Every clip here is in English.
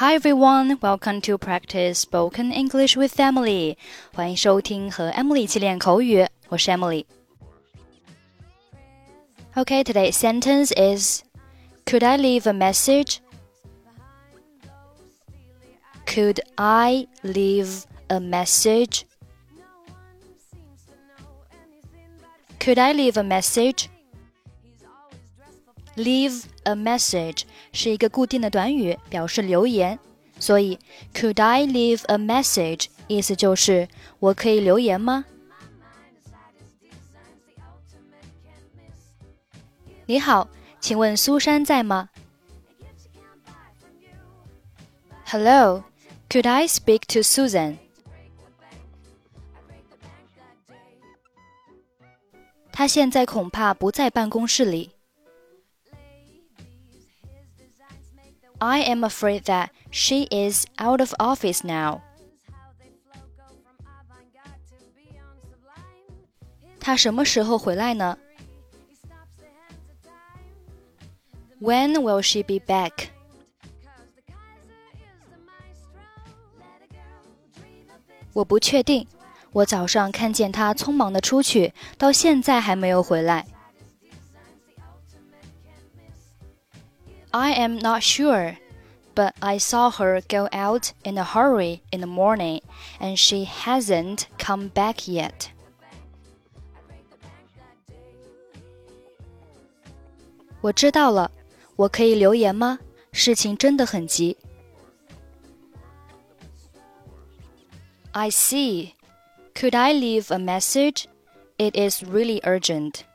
Hi everyone, welcome to practice spoken English with Emily. 欢迎收听和 Emily 一起练口语，我是 Emily。Okay, today's sentence is Could I leave a message? Could I leave a message? Could I leave a message? Leave a message 是一个固定的短语，表示留言。所以，Could I leave a message？意思就是我可以留言吗？你好，请问苏珊在吗？Hello, could I speak to Susan？她现在恐怕不在办公室里。I am afraid that she is out of office now. 她什么时候回来呢？When will she be back? 我不确定。我早上看见她匆忙的出去，到现在还没有回来。 I am not sure, but I saw her go out in a hurry in the morning and she hasn't come back yet. I see. Could I leave a message? It is really urgent.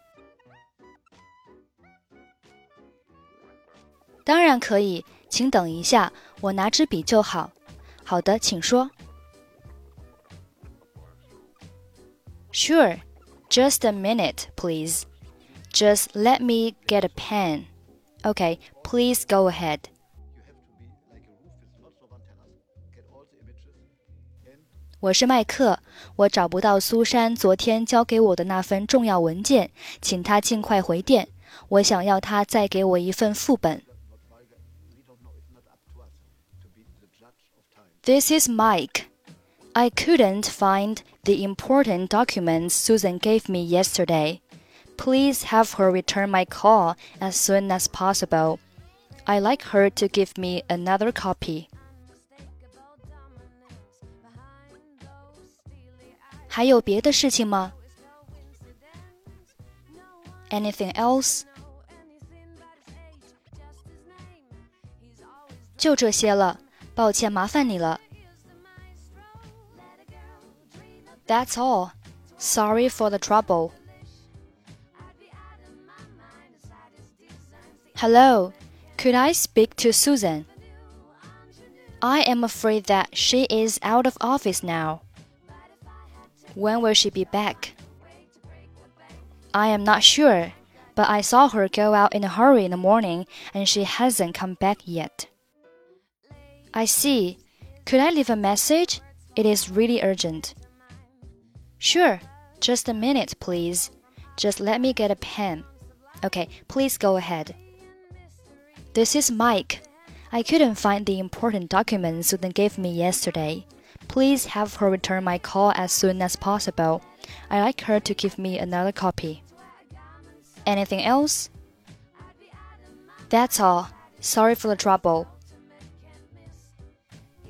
当然可以，请等一下，我拿支笔就好。好的，请说。Sure, just a minute, please. Just let me get a pen. Okay, please go ahead. 我是麦克，我找不到苏珊昨天交给我的那份重要文件，请她尽快回电。我想要她再给我一份副本。 This is Mike. I couldn't find the important documents Susan gave me yesterday. Please have her return my call as soon as possible. I'd like her to give me another copy. 还有别的事情吗？Anything else？就这些了， 抱歉麻烦你了。That's all. Sorry for the trouble. Hello, could I speak to Susan? I am afraid that she is out of office now. When will she be back? I am not sure, but I saw her go out in a hurry in the morning and she hasn't come back yet. I see. Could I leave a message? It is really urgent. Sure. Just a minute, please. Just let me get a pen. Okay, please go ahead. This is Mike. I couldn't find the important documents Susan gave me yesterday. Please have her return my call as soon as possible. I'd like her to give me another copy. Anything else? That's all. Sorry for the trouble.